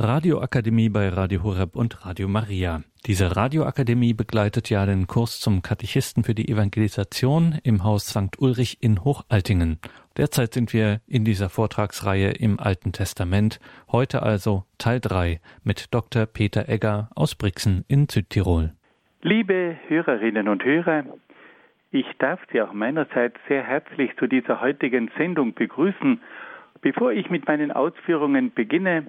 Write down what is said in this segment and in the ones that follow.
Radioakademie bei Radio Horeb und Radio Maria. Diese Radioakademie begleitet ja den Kurs zum Katechisten für die Evangelisation im Haus St. Ulrich in Hochaltingen. Derzeit sind wir in dieser Vortragsreihe im Alten Testament, heute also Teil 3 mit Dr. Peter Egger aus Brixen in Südtirol. Liebe Hörerinnen und Hörer, ich darf Sie auch meinerseits sehr herzlich zu dieser heutigen Sendung begrüßen. Bevor ich mit meinen Ausführungen beginne,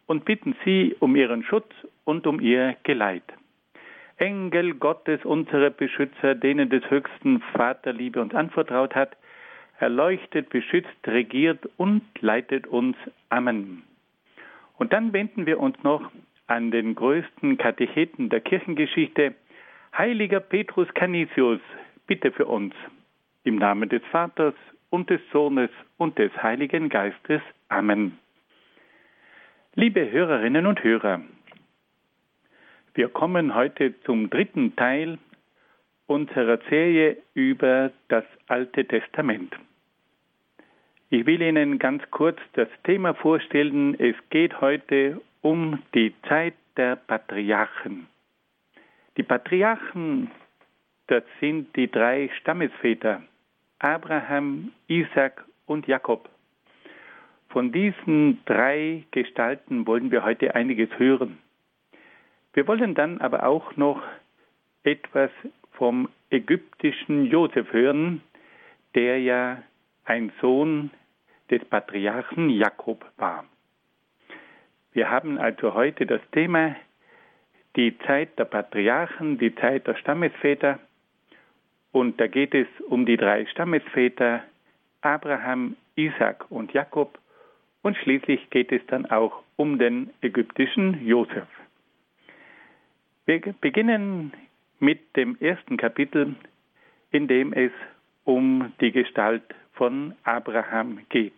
und bitten sie um ihren Schutz und um ihr Geleit. Engel Gottes, unsere Beschützer, denen des höchsten Vater Liebe uns anvertraut hat, erleuchtet, beschützt, regiert und leitet uns. Amen. Und dann wenden wir uns noch an den größten Katecheten der Kirchengeschichte, heiliger Petrus Canisius, bitte für uns. Im Namen des Vaters und des Sohnes und des Heiligen Geistes. Amen. Liebe Hörerinnen und Hörer, wir kommen heute zum dritten Teil unserer Serie über das Alte Testament. Ich will Ihnen ganz kurz das Thema vorstellen. Es geht heute um die Zeit der Patriarchen. Die Patriarchen, das sind die drei Stammesväter, Abraham, Isaac und Jakob. Von diesen drei Gestalten wollen wir heute einiges hören. Wir wollen dann aber auch noch etwas vom ägyptischen Josef hören, der ja ein Sohn des Patriarchen Jakob war. Wir haben also heute das Thema die Zeit der Patriarchen, die Zeit der Stammesväter. Und da geht es um die drei Stammesväter Abraham, Isaac und Jakob. Und schließlich geht es dann auch um den ägyptischen Josef. Wir beginnen mit dem ersten Kapitel, in dem es um die Gestalt von Abraham geht.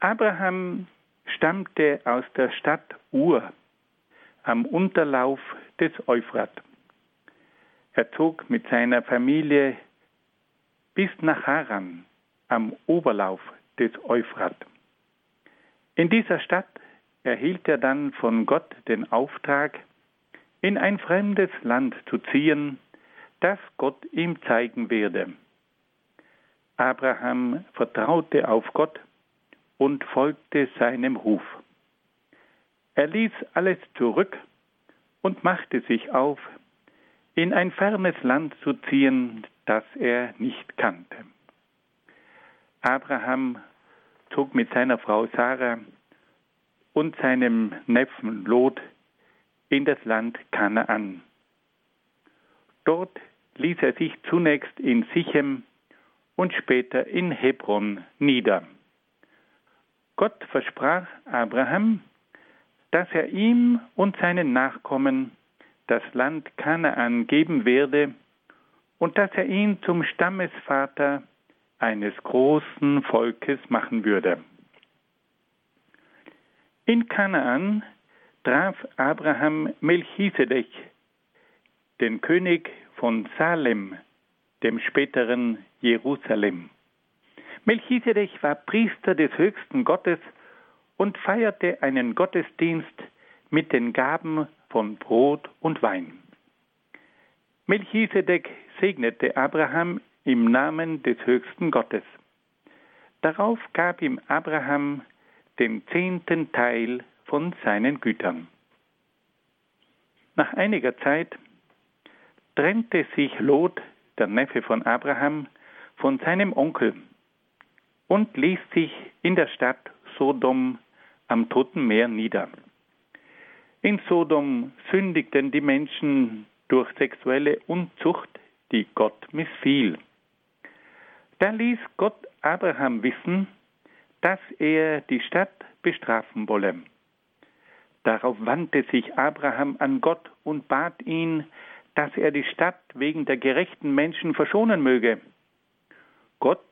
Abraham stammte aus der Stadt Ur am Unterlauf des Euphrat. Er zog mit seiner Familie bis nach Haran am Oberlauf des Euphrat. In dieser Stadt erhielt er dann von Gott den Auftrag, in ein fremdes Land zu ziehen, das Gott ihm zeigen werde. Abraham vertraute auf Gott und folgte seinem Ruf. Er ließ alles zurück und machte sich auf, in ein fernes Land zu ziehen, das er nicht kannte. Abraham zog mit seiner Frau Sarah und seinem Neffen Lot in das Land Kanaan. Dort ließ er sich zunächst in Sichem und später in Hebron nieder. Gott versprach Abraham, dass er ihm und seinen Nachkommen das Land Kanaan geben werde und dass er ihn zum Stammesvater eines großen Volkes machen würde. In Kanaan traf Abraham Melchisedech, den König von Salem, dem späteren Jerusalem. Melchisedech war Priester des höchsten Gottes und feierte einen Gottesdienst mit den Gaben von Brot und Wein. Melchisedek segnete Abraham im Namen des höchsten Gottes. Darauf gab ihm Abraham den zehnten Teil von seinen Gütern. Nach einiger Zeit trennte sich Lot, der Neffe von Abraham, von seinem Onkel und ließ sich in der Stadt Sodom am Toten Meer nieder. In Sodom sündigten die Menschen durch sexuelle Unzucht, die Gott missfiel. Da ließ Gott Abraham wissen, dass er die Stadt bestrafen wolle. Darauf wandte sich Abraham an Gott und bat ihn, dass er die Stadt wegen der gerechten Menschen verschonen möge. Gott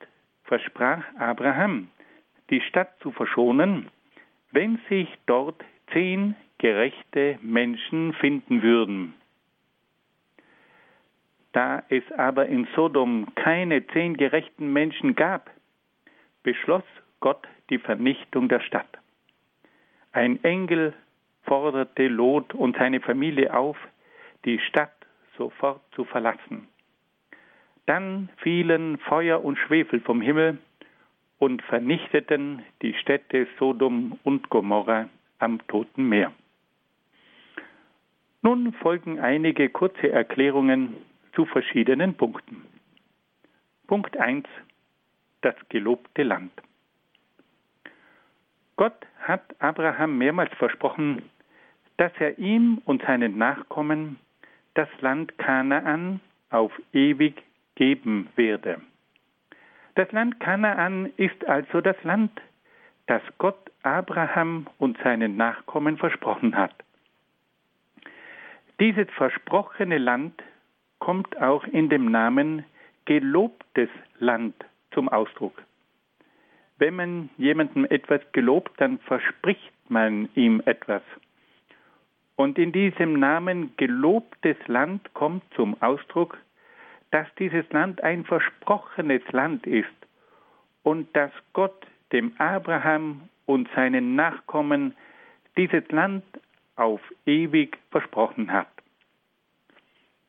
versprach Abraham, die Stadt zu verschonen, wenn sich dort zehn gerechte Menschen finden würden. Da es aber in Sodom keine zehn gerechten Menschen gab, beschloss Gott die Vernichtung der Stadt. Ein Engel forderte Lot und seine Familie auf, die Stadt sofort zu verlassen. Dann fielen Feuer und Schwefel vom Himmel und vernichteten die Städte Sodom und Gomorra am Toten Meer. Nun folgen einige kurze Erklärungen zu verschiedenen Punkten. Punkt 1. Das gelobte Land. Gott hat Abraham mehrmals versprochen, dass er ihm und seinen Nachkommen das Land Kanaan auf ewig geben werde. Das Land Kanaan ist also das Land, das Gott Abraham und seinen Nachkommen versprochen hat. Dieses versprochene Land kommt auch in dem Namen gelobtes Land zum Ausdruck. Wenn man jemandem etwas gelobt, dann verspricht man ihm etwas. Und in diesem Namen gelobtes Land kommt zum Ausdruck, dass dieses Land ein versprochenes Land ist und dass Gott dem Abraham und seinen Nachkommen dieses Land auf ewig versprochen hat.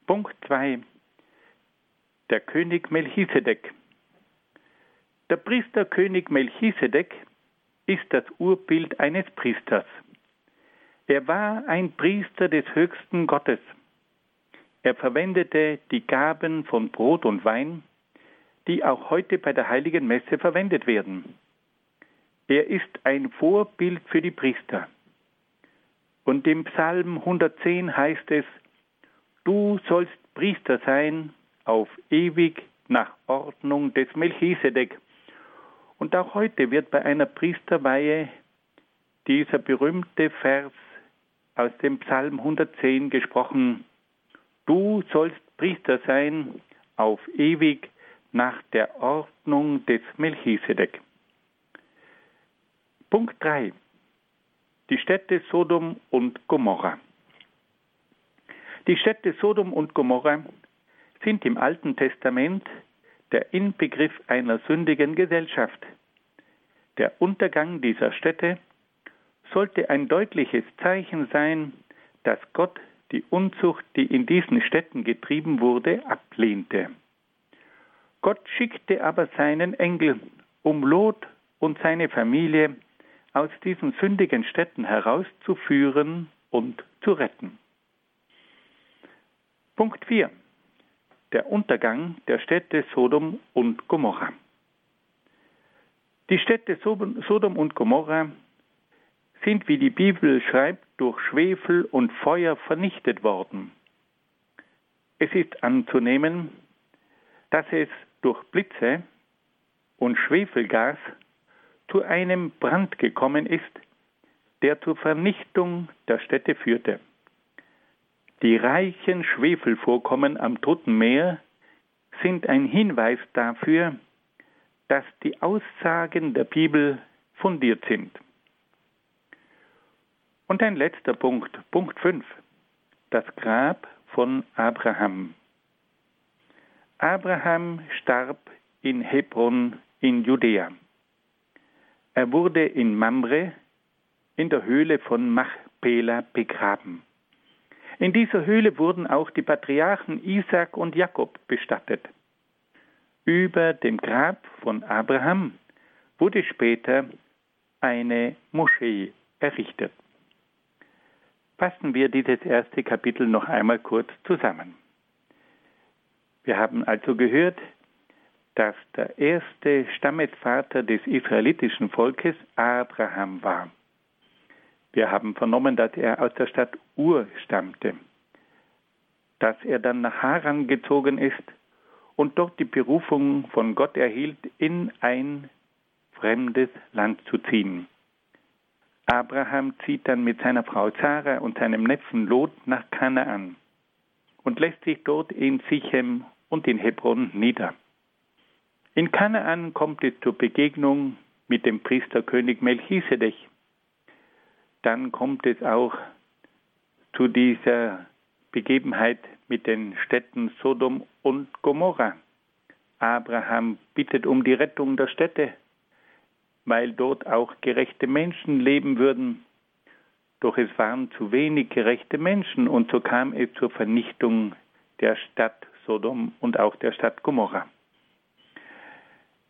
Punkt 2. Der König Melchisedek. Der Priesterkönig Melchisedek ist das Urbild eines Priesters. Er war ein Priester des höchsten Gottes. Er verwendete die Gaben von Brot und Wein, die auch heute bei der heiligen Messe verwendet werden. Er ist ein Vorbild für die Priester. Und im Psalm 110 heißt es, Du sollst Priester sein auf ewig nach Ordnung des Melchisedek. Und auch heute wird bei einer Priesterweihe dieser berühmte Vers aus dem Psalm 110 gesprochen. Du sollst Priester sein auf ewig nach der Ordnung des Melchisedek. Punkt 3. Die Städte Sodom und Gomorra. Die Städte Sodom und Gomorra sind im Alten Testament der Inbegriff einer sündigen Gesellschaft. Der Untergang dieser Städte sollte ein deutliches Zeichen sein, dass Gott die Unzucht, die in diesen Städten getrieben wurde, ablehnte. Gott schickte aber seinen Engel, um Lot und seine Familie aus diesen sündigen Städten herauszuführen und zu retten. Punkt 4. Der Untergang der Städte Sodom und Gomorra. Die Städte Sodom und Gomorra sind, wie die Bibel schreibt, durch Schwefel und Feuer vernichtet worden. Es ist anzunehmen, dass es durch Blitze und Schwefelgas zu einem Brand gekommen ist, der zur Vernichtung der Städte führte. Die reichen Schwefelvorkommen am Toten Meer sind ein Hinweis dafür, dass die Aussagen der Bibel fundiert sind. Und ein letzter Punkt, Punkt 5, das Grab von Abraham. Abraham starb in Hebron in Judäa. Er wurde in Mamre in der Höhle von Machpela begraben. In dieser Höhle wurden auch die Patriarchen Isaac und Jakob bestattet. Über dem Grab von Abraham wurde später eine Moschee errichtet. Fassen wir dieses erste Kapitel noch einmal kurz zusammen. Wir haben also gehört, dass der erste Stammesvater des israelitischen Volkes Abraham war. Wir haben vernommen, dass er aus der Stadt Ur stammte, dass er dann nach Haran gezogen ist und dort die Berufung von Gott erhielt, in ein fremdes Land zu ziehen. Abraham zieht dann mit seiner Frau Sarah und seinem Neffen Lot nach Kanaan und lässt sich dort in Sichem und in Hebron nieder. In Kanaan kommt es zur Begegnung mit dem Priesterkönig Melchisedech. Dann kommt es auch zu dieser Begebenheit mit den Städten Sodom und Gomorra. Abraham bittet um die Rettung der Städte, weil dort auch gerechte Menschen leben würden. Doch es waren zu wenig gerechte Menschen und so kam es zur Vernichtung der Stadt Sodom und auch der Stadt Gomorra.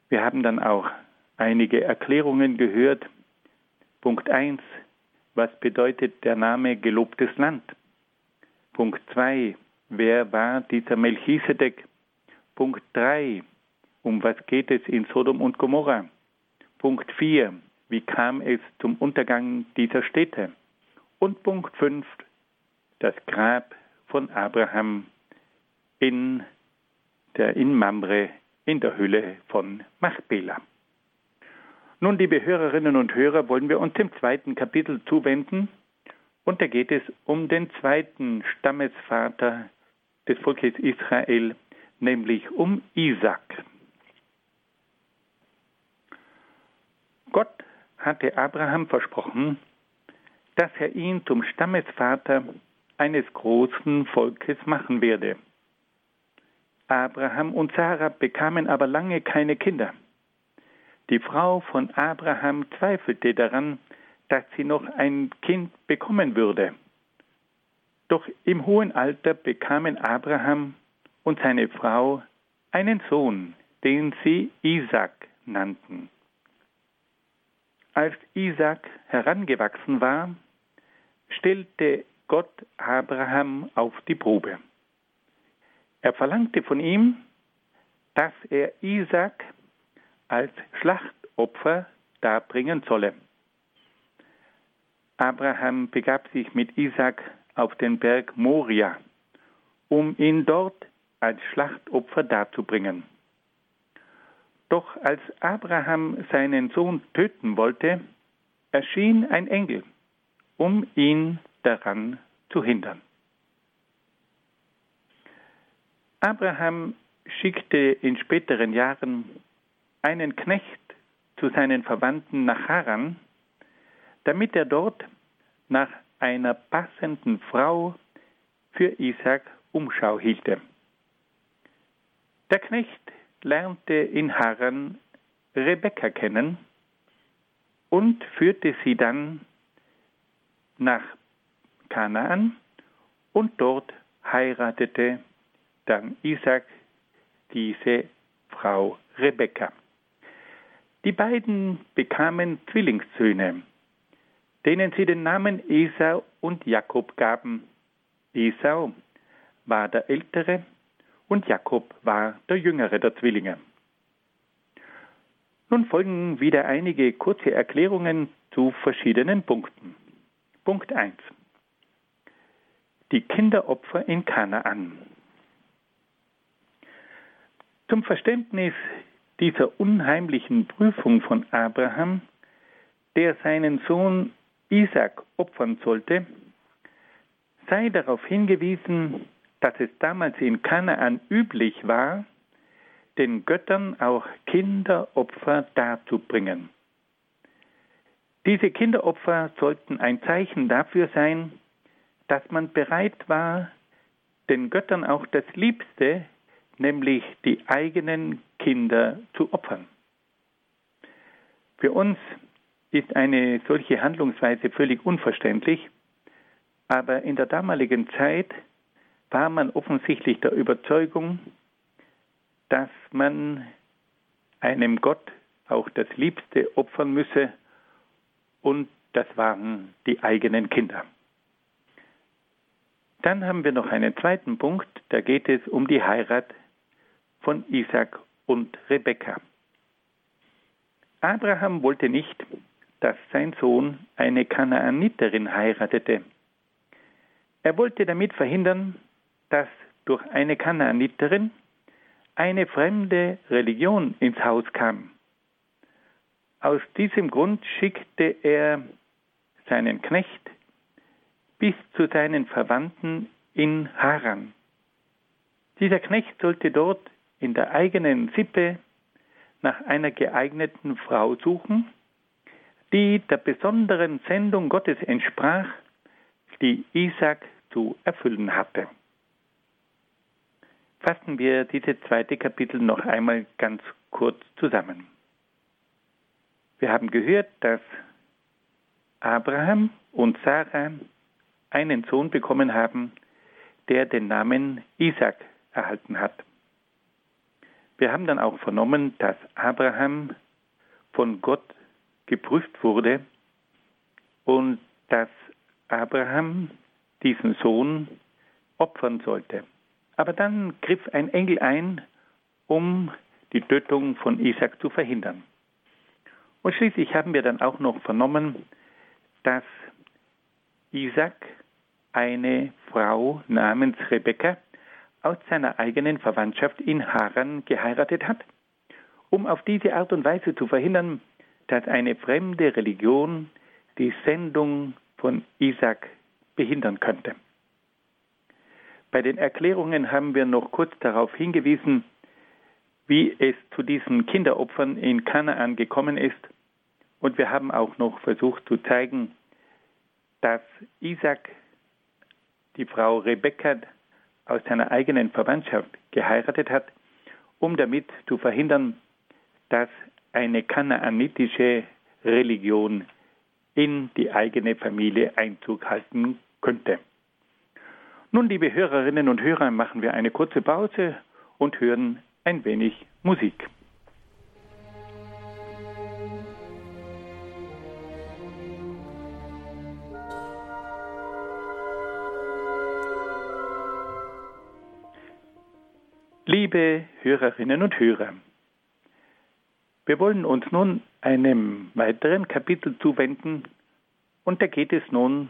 Wir haben dann auch einige Erklärungen gehört. Punkt 1. Was bedeutet der Name gelobtes Land? Punkt 2. Wer war dieser Melchisedek? Punkt 3. Um was geht es in Sodom und Gomorra? Punkt 4. Wie kam es zum Untergang dieser Städte? Und Punkt 5. Das Grab von Abraham in der in Mamre in der Hülle von Machpela. Nun, liebe Hörerinnen und Hörer, wollen wir uns dem zweiten Kapitel zuwenden. Und da geht es um den zweiten Stammesvater des Volkes Israel, nämlich um Isaac. Gott hatte Abraham versprochen, dass er ihn zum Stammesvater eines großen Volkes machen werde. Abraham und Sarah bekamen aber lange keine Kinder. Die Frau von Abraham zweifelte daran, dass sie noch ein Kind bekommen würde. Doch im hohen Alter bekamen Abraham und seine Frau einen Sohn, den sie Isaac nannten. Als Isaac herangewachsen war, stellte Gott Abraham auf die Probe. Er verlangte von ihm, dass er Isaac als Schlachtopfer darbringen solle. Abraham begab sich mit Isaac auf den Berg Moria, um ihn dort als Schlachtopfer darzubringen. Doch als Abraham seinen Sohn töten wollte, erschien ein Engel, um ihn daran zu hindern. Abraham schickte in späteren Jahren einen Knecht zu seinen Verwandten nach Haran, damit er dort nach einer passenden Frau für Isaac Umschau hielte. Der Knecht lernte in Haran Rebekka kennen und führte sie dann nach Kanaan und dort heiratete dann Isaac diese Frau Rebekka. Die beiden bekamen Zwillingssöhne, denen sie den Namen Esau und Jakob gaben. Esau war der ältere und Jakob war der jüngere der Zwillinge. Nun folgen wieder einige kurze Erklärungen zu verschiedenen Punkten. Punkt 1. Die Kinderopfer in Kanaan. Zum Verständnis dieser unheimlichen Prüfung von Abraham, der seinen Sohn Isaac opfern sollte, sei darauf hingewiesen, dass es damals in Kanaan üblich war, den Göttern auch Kinderopfer darzubringen. Diese Kinderopfer sollten ein Zeichen dafür sein, dass man bereit war, den Göttern auch das Liebste nämlich die eigenen Kinder zu opfern. Für uns ist eine solche Handlungsweise völlig unverständlich, aber in der damaligen Zeit war man offensichtlich der Überzeugung, dass man einem Gott auch das Liebste opfern müsse und das waren die eigenen Kinder. Dann haben wir noch einen zweiten Punkt, da geht es um die Heirat von Isaac und Rebekka. Abraham wollte nicht, dass sein Sohn eine Kanaaniterin heiratete. Er wollte damit verhindern, dass durch eine Kanaaniterin eine fremde Religion ins Haus kam. Aus diesem Grund schickte er seinen Knecht bis zu seinen Verwandten in Haran. Dieser Knecht sollte dort in der eigenen Sippe nach einer geeigneten Frau suchen, die der besonderen Sendung Gottes entsprach, die Isaac zu erfüllen hatte. Fassen wir dieses zweite Kapitel noch einmal ganz kurz zusammen. Wir haben gehört, dass Abraham und Sarah einen Sohn bekommen haben, der den Namen Isaac erhalten hat. Wir haben dann auch vernommen, dass Abraham von Gott geprüft wurde und dass Abraham diesen Sohn opfern sollte. Aber dann griff ein Engel ein, um die Tötung von Isaac zu verhindern. Und schließlich haben wir dann auch noch vernommen, dass Isaac eine Frau namens Rebekka aus seiner eigenen Verwandtschaft in Haran geheiratet hat, um auf diese Art und Weise zu verhindern, dass eine fremde Religion die Sendung von Isaac behindern könnte. Bei den Erklärungen haben wir noch kurz darauf hingewiesen, wie es zu diesen Kinderopfern in Kanaan gekommen ist. Und wir haben auch noch versucht zu zeigen, dass Isaac die Frau Rebekka aus seiner eigenen Verwandtschaft geheiratet hat, um damit zu verhindern, dass eine kanaanitische Religion in die eigene Familie Einzug halten könnte. Nun, liebe Hörerinnen und Hörer, machen wir eine kurze Pause und hören ein wenig Musik. Liebe Hörerinnen und Hörer, wir wollen uns nun einem weiteren Kapitel zuwenden und da geht es nun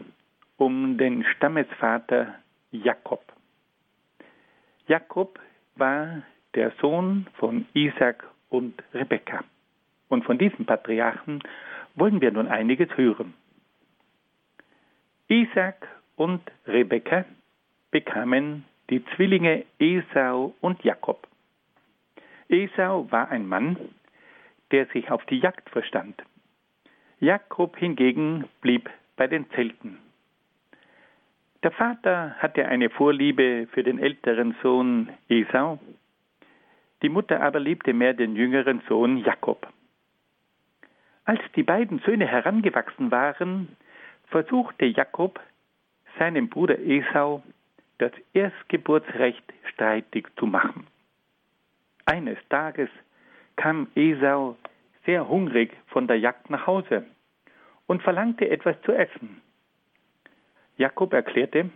um den Stammesvater Jakob. Jakob war der Sohn von Isaac und Rebekka. Und von diesem Patriarchen wollen wir nun einiges hören. Isaac und Rebekka bekamen die Zwillinge Esau und Jakob. Esau war ein Mann, der sich auf die Jagd verstand. Jakob hingegen blieb bei den Zelten. Der Vater hatte eine Vorliebe für den älteren Sohn Esau, die Mutter aber liebte mehr den jüngeren Sohn Jakob. Als die beiden Söhne herangewachsen waren, versuchte Jakob, seinem Bruder Esau das Erstgeburtsrecht streitig zu machen. Eines Tages kam Esau sehr hungrig von der Jagd nach Hause und verlangte etwas zu essen. Jakob erklärte,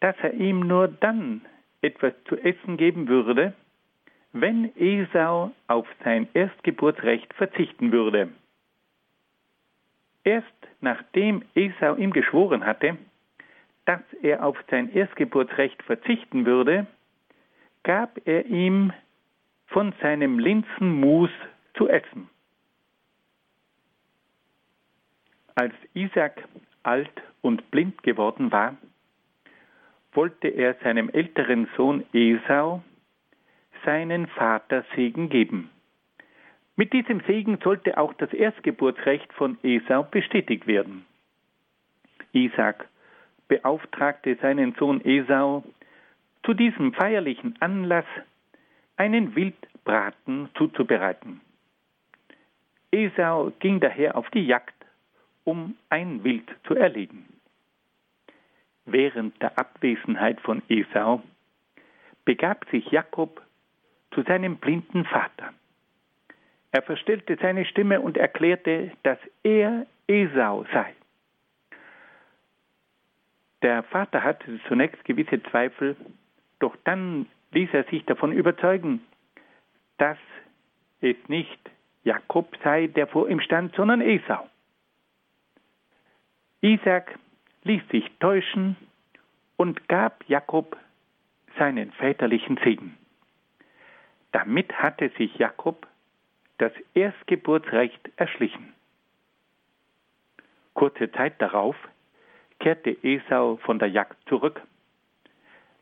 dass er ihm nur dann etwas zu essen geben würde, wenn Esau auf sein Erstgeburtsrecht verzichten würde. Erst nachdem Esau ihm geschworen hatte, dass er auf sein Erstgeburtsrecht verzichten würde, gab er ihm von seinem Linsenmus zu essen. Als Isaac alt und blind geworden war, wollte er seinem älteren Sohn Esau seinen Vatersegen geben. Mit diesem Segen sollte auch das Erstgeburtsrecht von Esau bestätigt werden. Isaac beauftragte seinen Sohn Esau, zu diesem feierlichen Anlass einen Wildbraten zuzubereiten. Esau ging daher auf die Jagd, um ein Wild zu erlegen. Während der Abwesenheit von Esau begab sich Jakob zu seinem blinden Vater. Er verstellte seine Stimme und erklärte, dass er Esau sei. Der Vater hatte zunächst gewisse Zweifel, doch dann ließ er sich davon überzeugen, dass es nicht Jakob sei, der vor ihm stand, sondern Esau. Isaac ließ sich täuschen und gab Jakob seinen väterlichen Segen. Damit hatte sich Jakob das Erstgeburtsrecht erschlichen. Kurze Zeit darauf kehrte Esau von der Jagd zurück,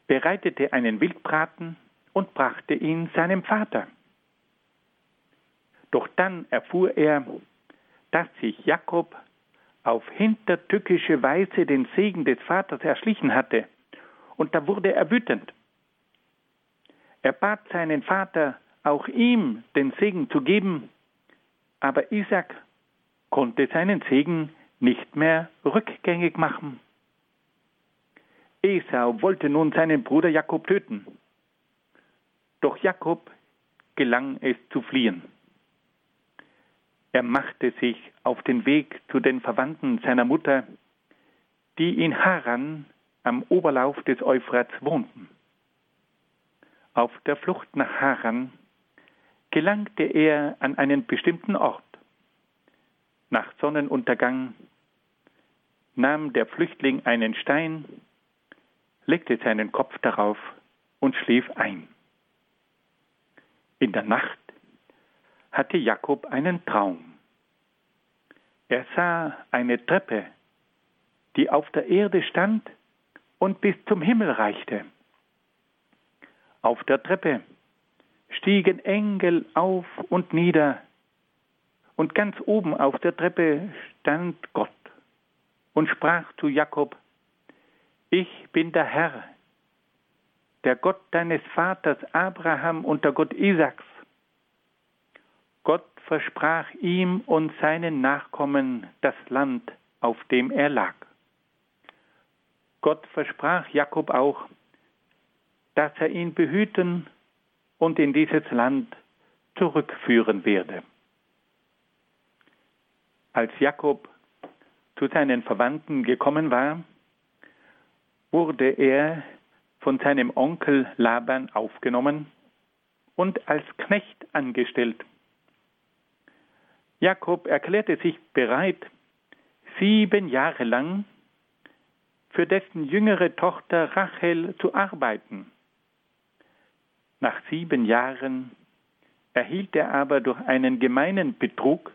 bereitete einen Wildbraten und brachte ihn seinem Vater. Doch dann erfuhr er, dass sich Jakob auf hintertückische Weise den Segen des Vaters erschlichen hatte, und da wurde er wütend. Er bat seinen Vater, auch ihm den Segen zu geben, aber Isaac konnte seinen Segen nicht mehr rückgängig machen. Esau wollte nun seinen Bruder Jakob töten. Doch Jakob gelang es zu fliehen. Er machte sich auf den Weg zu den Verwandten seiner Mutter, die in Haran am Oberlauf des Euphrats wohnten. Auf der Flucht nach Haran gelangte er an einen bestimmten Ort. Nach Sonnenuntergang nahm der Flüchtling einen Stein, legte seinen Kopf darauf und schlief ein. In der Nacht hatte Jakob einen Traum. Er sah eine Treppe, die auf der Erde stand und bis zum Himmel reichte. Auf der Treppe stiegen Engel auf und nieder, und ganz oben auf der Treppe stand Gott und sprach zu Jakob, Ich bin der Herr, der Gott deines Vaters Abraham und der Gott Isaaks. Gott versprach ihm und seinen Nachkommen das Land, auf dem er lag. Gott versprach Jakob auch, dass er ihn behüten und in dieses Land zurückführen werde. Als Jakob zu seinen Verwandten gekommen war, wurde er von seinem Onkel Laban aufgenommen und als Knecht angestellt. Jakob erklärte sich bereit, sieben Jahre lang für dessen jüngere Tochter Rachel zu arbeiten. Nach sieben Jahren erhielt er aber durch einen gemeinen Betrug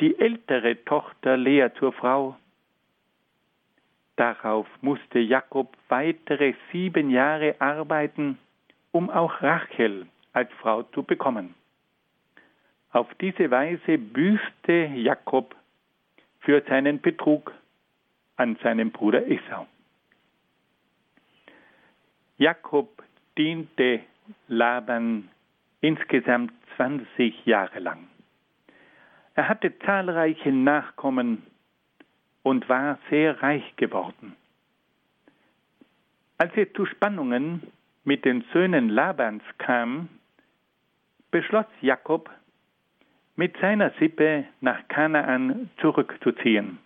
die ältere Tochter Lea zur Frau. Darauf musste Jakob weitere sieben Jahre arbeiten, um auch Rachel als Frau zu bekommen. Auf diese Weise büßte Jakob für seinen Betrug an seinem Bruder Esau. Jakob diente Laban insgesamt 20 Jahre lang. Er hatte zahlreiche Nachkommen und war sehr reich geworden. Als es zu Spannungen mit den Söhnen Labans kam, beschloss Jakob, mit seiner Sippe nach Kanaan zurückzuziehen.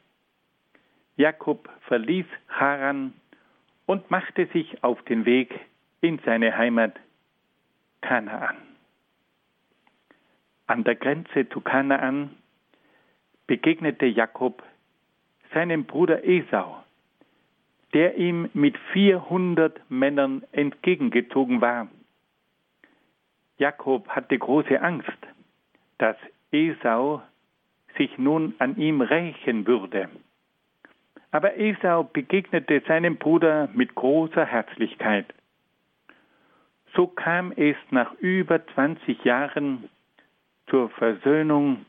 Jakob verließ Haran und machte sich auf den Weg in seine Heimat Kanaan. An der Grenze zu Kanaan begegnete Jakob seinem Bruder Esau, der ihm mit 400 Männern entgegengezogen war. Jakob hatte große Angst, dass Esau sich nun an ihm rächen würde. Aber Esau begegnete seinem Bruder mit großer Herzlichkeit. So kam es nach über 20 Jahren zur Versöhnung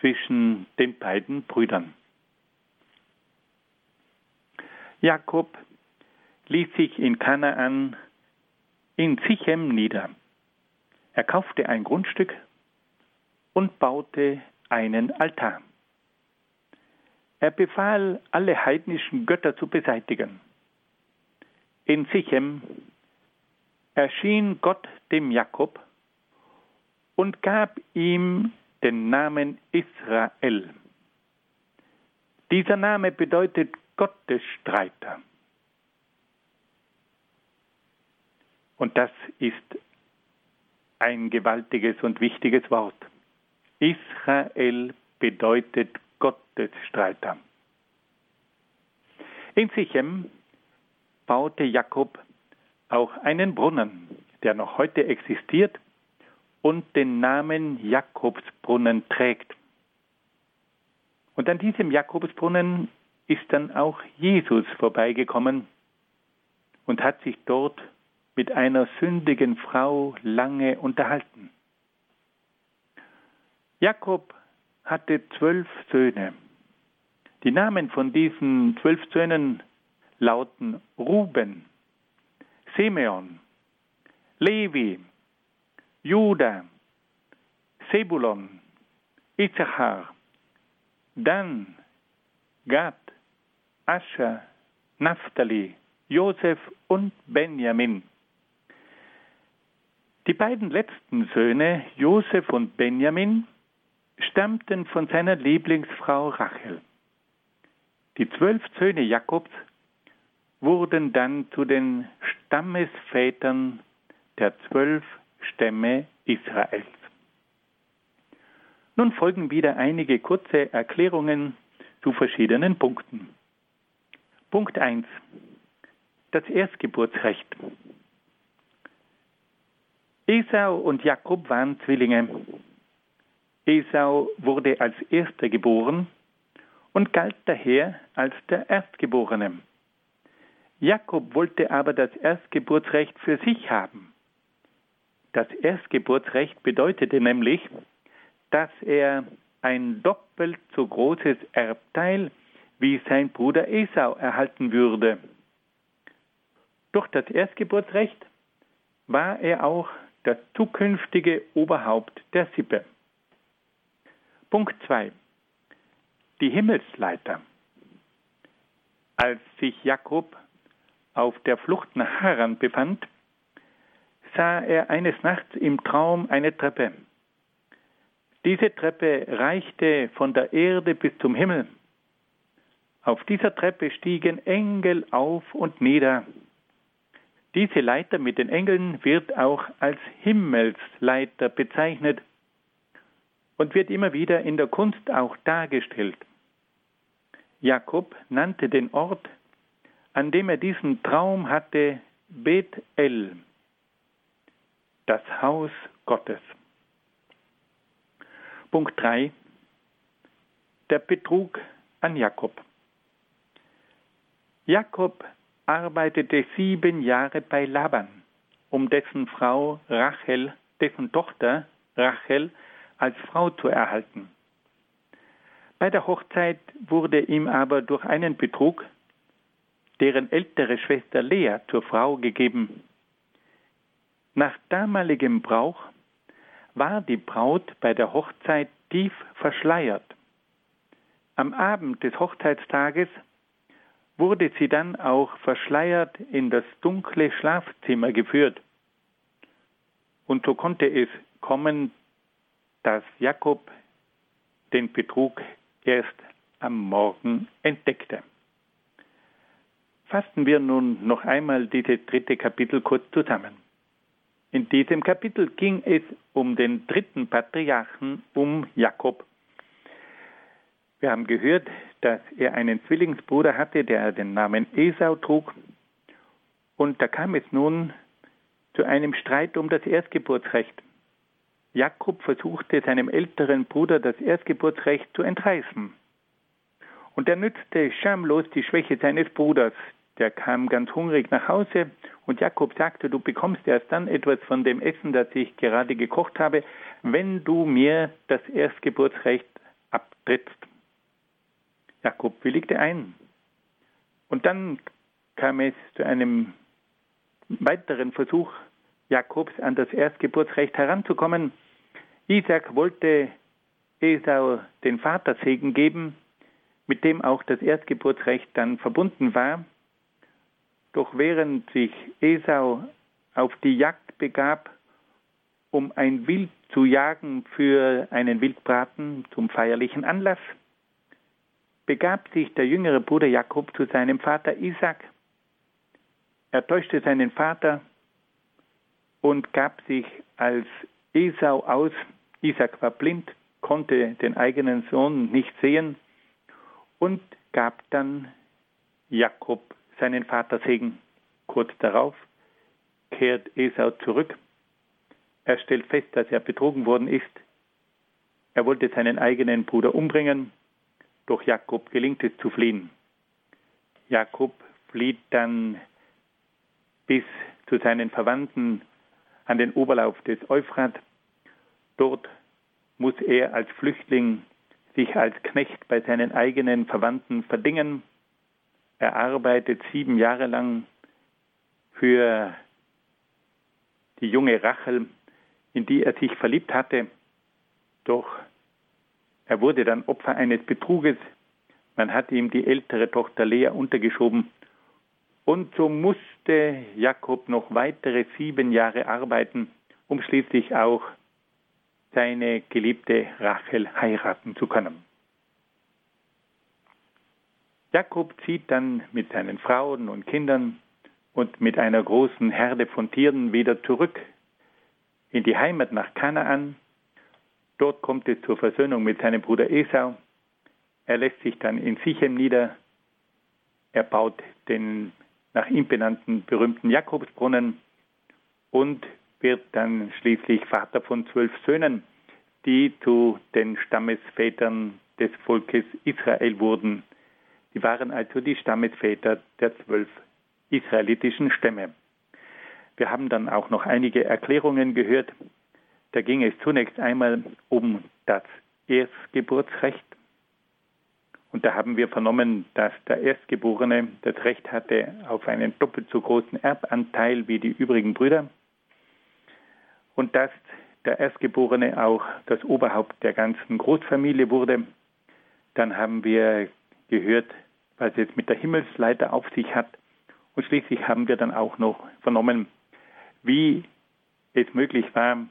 zwischen den beiden Brüdern. Jakob ließ sich in Kanaan in Sichem nieder. Er kaufte ein Grundstück und baute einen Altar. Er befahl, alle heidnischen Götter zu beseitigen. In Sichem erschien Gott dem Jakob und gab ihm den Namen Israel. Dieser Name bedeutet Gottesstreiter. Und das ist ein gewaltiges und wichtiges Wort. Israel bedeutet Gottesstreiter. In Sichem baute Jakob auch einen Brunnen, der noch heute existiert und den Namen Jakobsbrunnen trägt. Und an diesem Jakobsbrunnen ist dann auch Jesus vorbeigekommen und hat sich dort mit einer sündigen Frau lange unterhalten. Jakob hatte zwölf Söhne. Die Namen von diesen zwölf Söhnen lauten Ruben, Simeon, Levi, Judah, Sebulon, Issachar, Dan, Gad, Ascher, Naphtali, Josef und Benjamin. Die beiden letzten Söhne, Josef und Benjamin, stammten von seiner Lieblingsfrau Rachel. Die zwölf Söhne Jakobs wurden dann zu den Stammesvätern der zwölf Stämme Israels. Nun folgen wieder einige kurze Erklärungen zu verschiedenen Punkten. Punkt 1. Das Erstgeburtsrecht. Esau und Jakob waren Zwillinge. Esau wurde als erster geboren und galt daher als der Erstgeborene. Jakob wollte aber das Erstgeburtsrecht für sich haben. Das Erstgeburtsrecht bedeutete nämlich, dass er ein doppelt so großes Erbteil wie sein Bruder Esau erhalten würde. Durch das Erstgeburtsrecht war er auch das zukünftige Oberhaupt der Sippe. Punkt 2. Die Himmelsleiter. Als sich Jakob auf der Flucht nach Haran befand, sah er eines Nachts im Traum eine Treppe. Diese Treppe reichte von der Erde bis zum Himmel. Auf dieser Treppe stiegen Engel auf und nieder. Diese Leiter mit den Engeln wird auch als Himmelsleiter bezeichnet und wird immer wieder in der Kunst auch dargestellt. Jakob nannte den Ort, an dem er diesen Traum hatte, Bethel, das Haus Gottes. Punkt 3. Der Betrug an Jakob. Jakob arbeitete sieben Jahre bei Laban, um dessen Frau Rachel, dessen Tochter Rachel als Frau zu erhalten. Bei der Hochzeit wurde ihm aber durch einen Betrug deren ältere Schwester Lea zur Frau gegeben. Nach damaligem Brauch war die Braut bei der Hochzeit tief verschleiert. Am Abend des Hochzeitstages wurde sie dann auch verschleiert in das dunkle Schlafzimmer geführt. Und so konnte es kommen, dass Jakob den Betrug erst am Morgen entdeckte. Fassen wir nun noch einmal dieses dritte Kapitel kurz zusammen. In diesem Kapitel ging es um den dritten Patriarchen, um Jakob. Wir haben gehört, dass er einen Zwillingsbruder hatte, der den Namen Esau trug. Und da kam es nun zu einem Streit um das Erstgeburtsrecht. Jakob versuchte seinem älteren Bruder das Erstgeburtsrecht zu entreißen. Und er nützte schamlos die Schwäche seines Bruders. Der kam ganz hungrig nach Hause und Jakob sagte, du bekommst erst dann etwas von dem Essen, das ich gerade gekocht habe, wenn du mir das Erstgeburtsrecht abtrittst. Jakob willigte ein. Und dann kam es zu einem weiteren Versuch Jakobs an das Erstgeburtsrecht heranzukommen. Isaac wollte Esau den Vatersegen geben, mit dem auch das Erstgeburtsrecht dann verbunden war. Doch während sich Esau auf die Jagd begab, um ein Wild zu jagen für einen Wildbraten zum feierlichen Anlass, begab sich der jüngere Bruder Jakob zu seinem Vater Isaac. Er täuschte seinen Vater und gab sich als Esau aus. Isaac war blind, konnte den eigenen Sohn nicht sehen und gab dann Jakob seinen Vatersegen. Kurz darauf kehrt Esau zurück. Er stellt fest, dass er betrogen worden ist. Er wollte seinen eigenen Bruder umbringen, doch Jakob gelingt es zu fliehen. Jakob flieht dann bis zu seinen Verwandten an den Oberlauf des Euphrat. Dort muss er als Flüchtling sich als Knecht bei seinen eigenen Verwandten verdingen. Er arbeitet sieben Jahre lang für die junge Rachel, in die er sich verliebt hatte. Doch er wurde dann Opfer eines Betruges. Man hat ihm die ältere Tochter Lea untergeschoben. Und so musste Jakob noch weitere sieben Jahre arbeiten, um schließlich auch seine geliebte Rachel heiraten zu können. Jakob zieht dann mit seinen Frauen und Kindern und mit einer großen Herde von Tieren wieder zurück in die Heimat nach Kanaan. Dort kommt es zur Versöhnung mit seinem Bruder Esau. Er lässt sich dann in Sichem nieder. Er baut den nach ihm benannten berühmten Jakobsbrunnen und wird dann schließlich Vater von zwölf Söhnen, die zu den Stammesvätern des Volkes Israel wurden. Sie waren also die Stammesväter der zwölf israelitischen Stämme. Wir haben dann auch noch einige Erklärungen gehört. Da ging es zunächst einmal um das Erstgeburtsrecht. Und da haben wir vernommen, dass der Erstgeborene das Recht hatte auf einen doppelt so großen Erbanteil wie die übrigen Brüder. Und dass der Erstgeborene auch das Oberhaupt der ganzen Großfamilie wurde. Dann haben wir gehört, was es mit der Himmelsleiter auf sich hat. Und schließlich haben wir dann auch noch vernommen, wie es möglich war,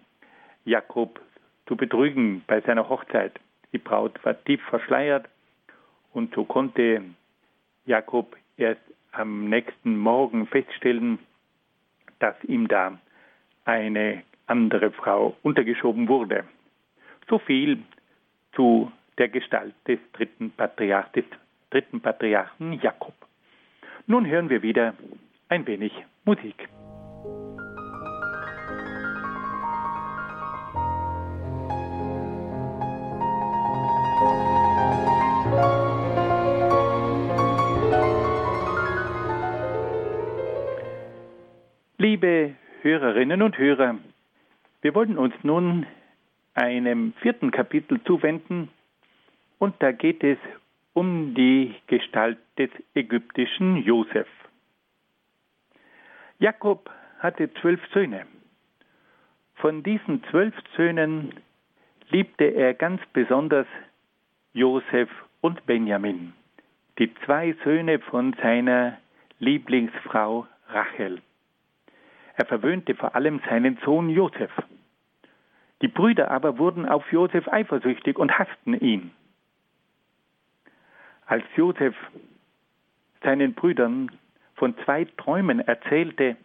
Jakob zu betrügen bei seiner Hochzeit. Die Braut war tief verschleiert und so konnte Jakob erst am nächsten Morgen feststellen, dass ihm da eine andere Frau untergeschoben wurde. So viel zu der Gestalt des dritten, Patriarch, des dritten Patriarchen Jakob. Nun hören wir wieder ein wenig Musik. Liebe Hörerinnen und Hörer, wir wollen uns nun einem vierten Kapitel zuwenden und da geht es um die Gestalt des ägyptischen Josef. Jakob hatte zwölf Söhne. Von diesen zwölf Söhnen liebte er ganz besonders Josef und Benjamin, die zwei Söhne von seiner Lieblingsfrau Rachel. Er verwöhnte vor allem seinen Sohn Josef. Die Brüder aber wurden auf Josef eifersüchtig und hassten ihn. Als Josef seinen Brüdern von zwei Träumen erzählte,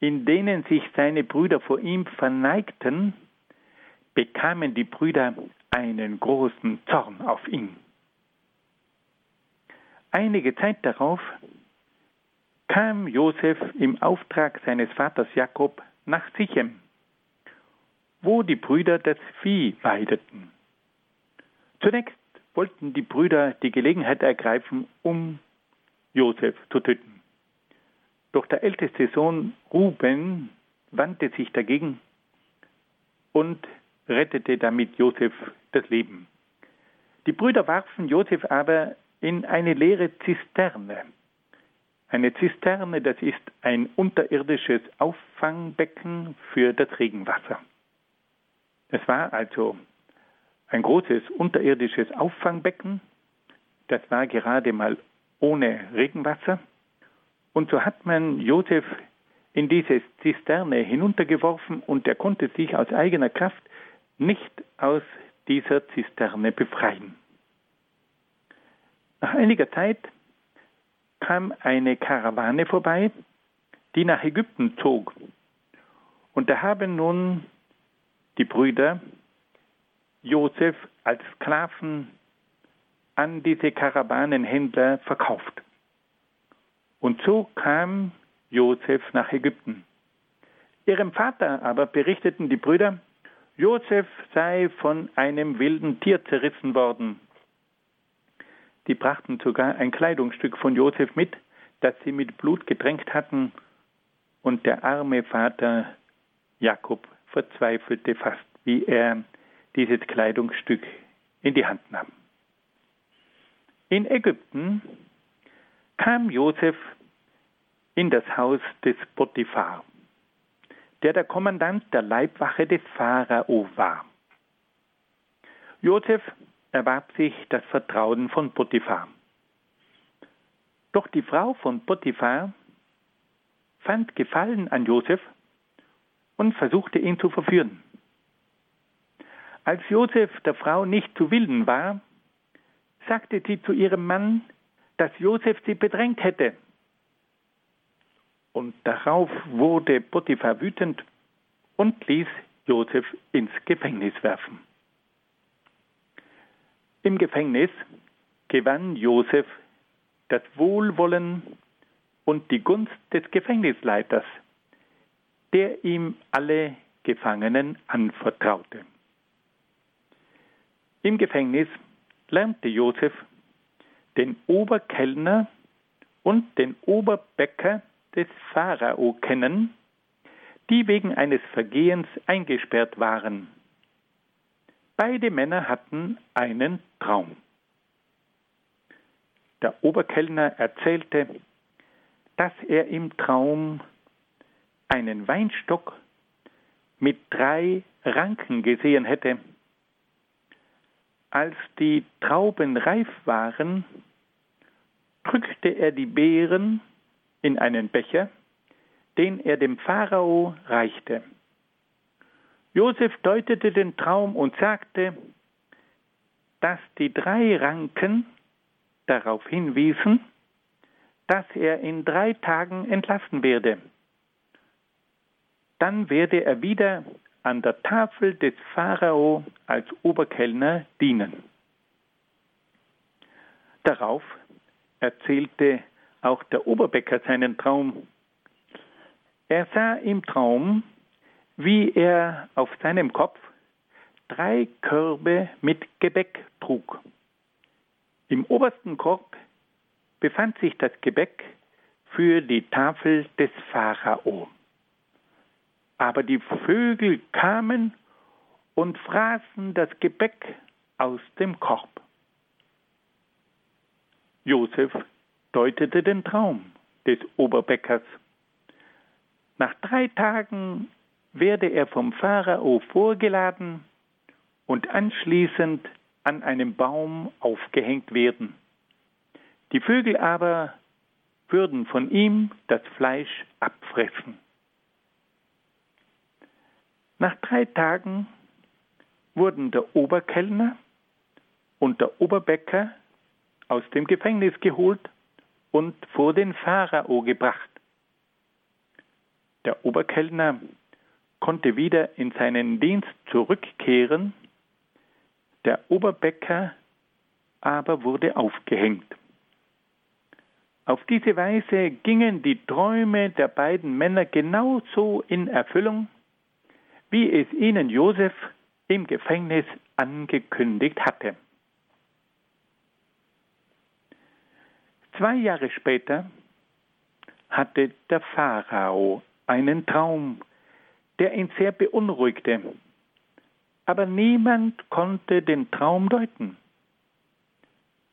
in denen sich seine Brüder vor ihm verneigten, bekamen die Brüder einen großen Zorn auf ihn. Einige Zeit darauf kam Josef im Auftrag seines Vaters Jakob nach Sichem, wo die Brüder das Vieh weideten. Zunächst wollten die Brüder die Gelegenheit ergreifen, um Josef zu töten. Doch der älteste Sohn Ruben wandte sich dagegen und rettete damit Josef das Leben. Die Brüder warfen Josef aber in eine leere Zisterne. Eine Zisterne, das ist ein unterirdisches Auffangbecken für das Regenwasser. Es war also ein großes unterirdisches Auffangbecken. Das war gerade mal ohne Regenwasser. Und so hat man Josef in diese Zisterne hinuntergeworfen und er konnte sich aus eigener Kraft nicht aus dieser Zisterne befreien. Nach einiger Zeit kam eine Karawane vorbei, die nach Ägypten zog. Und da haben nun die Brüder Josef als Sklaven an diese Karawanenhändler verkauft. Und so kam Josef nach Ägypten. Ihrem Vater aber berichteten die Brüder, Josef sei von einem wilden Tier zerrissen worden. Die brachten sogar ein Kleidungsstück von Josef mit, das sie mit Blut getränkt hatten, und der arme Vater Jakob verzweifelte fast, wie er dieses Kleidungsstück in die Hand nahm. In Ägypten kam Josef in das Haus des Potiphar, der der Kommandant der Leibwache des Pharao war. Josef erwarb sich das Vertrauen von Potiphar. Doch die Frau von Potiphar fand Gefallen an Josef und versuchte ihn zu verführen. Als Josef der Frau nicht zu Willen war, sagte sie zu ihrem Mann, dass Josef sie bedrängt hätte. Und darauf wurde Potiphar wütend und ließ Josef ins Gefängnis werfen. Im Gefängnis gewann Josef das Wohlwollen und die Gunst des Gefängnisleiters, der ihm alle Gefangenen anvertraute. Im Gefängnis lernte Josef den Oberkellner und den Oberbäcker des Pharao kennen, die wegen eines Vergehens eingesperrt waren. Beide Männer hatten einen Traum. Der Oberkellner erzählte, dass er im Traum einen Weinstock mit drei Ranken gesehen hätte. Als die Trauben reif waren, drückte er die Beeren in einen Becher, den er dem Pharao reichte. Josef deutete den Traum und sagte, dass die drei Ranken darauf hinwiesen, dass er in drei Tagen entlassen werde. Dann werde er wieder an der Tafel des Pharao als Oberkellner dienen. Darauf erzählte auch der Oberbäcker seinen Traum. Er sah im Traum, wie er auf seinem Kopf drei Körbe mit Gebäck trug. Im obersten Korb befand sich das Gebäck für die Tafel des Pharao. Aber die Vögel kamen und fraßen das Gebäck aus dem Korb. Josef deutete den Traum des Oberbäckers. Nach drei Tagen werde er vom Pharao vorgeladen und anschließend an einem Baum aufgehängt werden. Die Vögel aber würden von ihm das Fleisch abfressen. Nach drei Tagen wurden der Oberkellner und der Oberbäcker aus dem Gefängnis geholt und vor den Pharao gebracht. Der Oberkellner konnte wieder in seinen Dienst zurückkehren, der Oberbäcker aber wurde aufgehängt. Auf diese Weise gingen die Träume der beiden Männer genauso in Erfüllung, wie es ihnen Josef im Gefängnis angekündigt hatte. Zwei Jahre später hatte der Pharao einen Traum, der ihn sehr beunruhigte, aber niemand konnte den Traum deuten.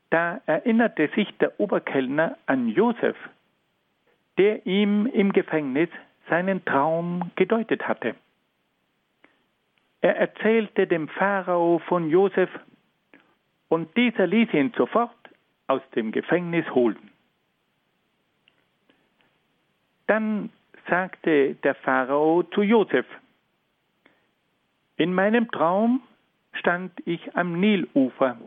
Da erinnerte sich der Oberkellner an Josef, der ihm im Gefängnis seinen Traum gedeutet hatte. Er erzählte dem Pharao von Josef, und dieser ließ ihn sofort aus dem Gefängnis holten. Dann sagte der Pharao zu Josef, in meinem Traum stand ich am Nilufer.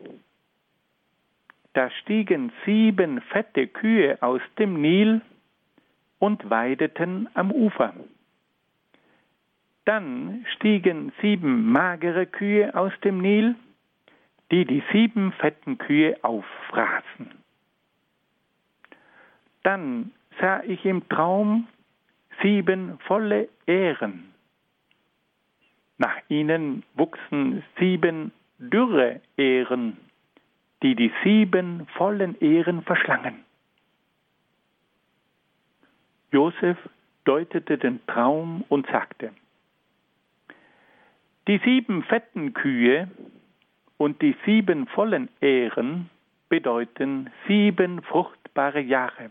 Da stiegen sieben fette Kühe aus dem Nil und weideten am Ufer. Dann stiegen sieben magere Kühe aus dem Nil, die die sieben fetten Kühe auffraßen. Dann sah ich im Traum sieben volle Ähren. Nach ihnen wuchsen sieben dürre Ähren, die die sieben vollen Ähren verschlangen. Josef deutete den Traum und sagte, die sieben fetten Kühe und die sieben vollen Ähren bedeuten sieben fruchtbare Jahre.